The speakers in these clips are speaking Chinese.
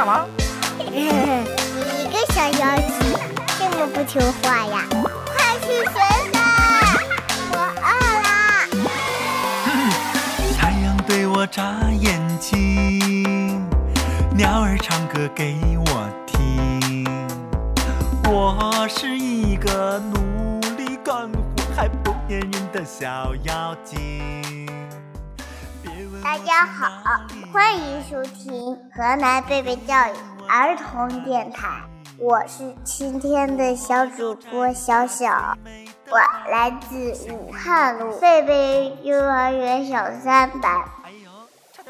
道吗？你个小妖精，这么不听话呀？快去学吧！我饿了。太阳对我眨眼睛，鸟儿唱歌给我听。我是一个努力干活还不粘人的小妖精。大家好，欢迎收听河南贝贝教育儿童电台，我是今天的小主播小小，我来自武汉路贝贝幼儿园小三班。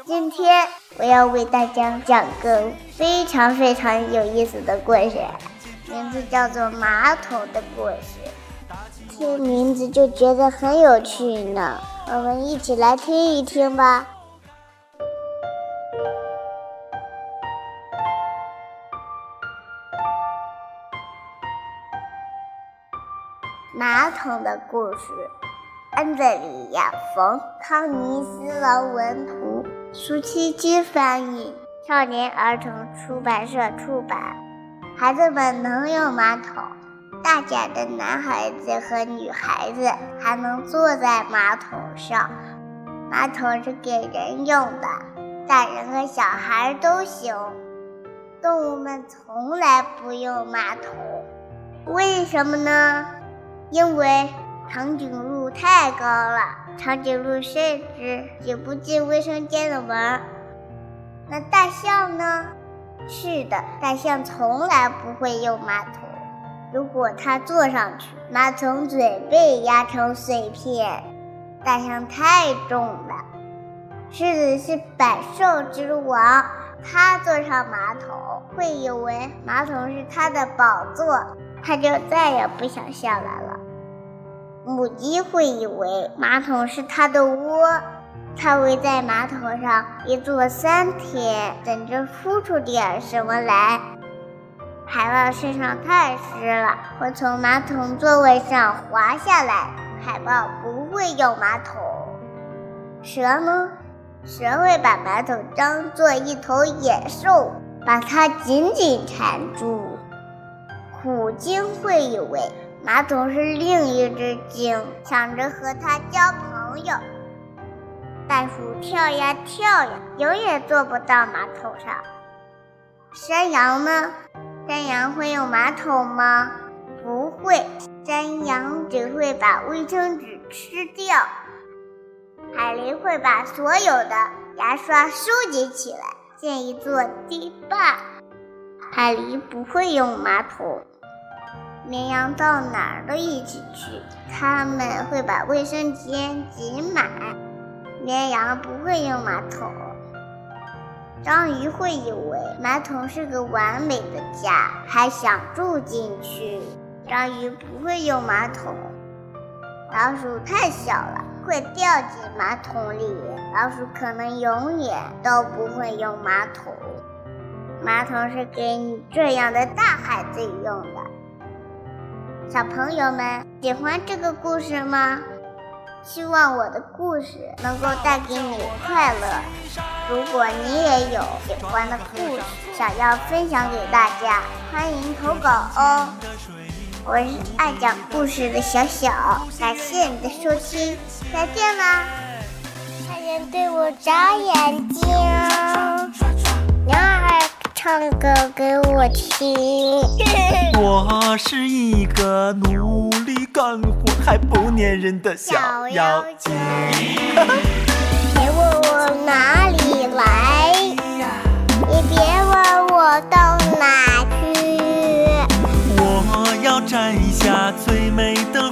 今天我要为大家讲个非常非常有意思的故事，名字叫做《马桶的故事》。听名字就觉得很有趣呢，我们一起来听一听吧。马桶的故事，安德里亚·冯·康尼斯劳文图，苏七七翻译，少年儿童出版社出版。孩子们能用马桶，大点的男孩子和女孩子还能坐在马桶上。马桶是给人用的，大人和小孩都行。动物们从来不用马桶，为什么呢？因为长颈鹿太高了，长颈鹿甚至挤不进卫生间的门。那大象呢？是的，大象从来不会用马桶。如果它坐上去，马桶嘴被压成碎片。大象太重了。狮子是百兽之王，它坐上马桶会以为马桶是它的宝座，它就再也不想下来了。母鸡会以为马桶是它的窝，它会在马桶上一坐三天，等着孵出点什么来。海豹身上太湿了，会从马桶座位上滑下来。海豹不会用马桶。蛇呢？蛇会把马桶当做一头野兽，把它紧紧缠住。虎鲸会以为。马桶是另一只鲸，想着和它交朋友。袋鼠跳呀跳呀，永远坐不到马桶上。山羊呢？山羊会用马桶吗？不会，山羊只会把卫生纸吃掉。海狸会把所有的牙刷收集起来，建一座堤坝。海狸不会用马桶。绵羊到哪儿都一起去，他们会把卫生间挤满。绵羊不会用马桶。章鱼会以为马桶是个完美的家，还想住进去。章鱼不会用马桶。老鼠太小了，会掉进马桶里。老鼠可能永远都不会用马桶。马桶是给你这样的大孩子用的。小朋友们喜欢这个故事吗？希望我的故事能够带给你快乐。如果你也有喜欢的故事想要分享给大家，欢迎投稿哦。我是爱讲故事的小小，感谢你的收听，再见啦！快点对我眨眼睛，鸟儿。唱歌给我听。我是一个努力干活还不粘人的小妖精。别问我哪里来，也别问我到哪去。我要摘下最美的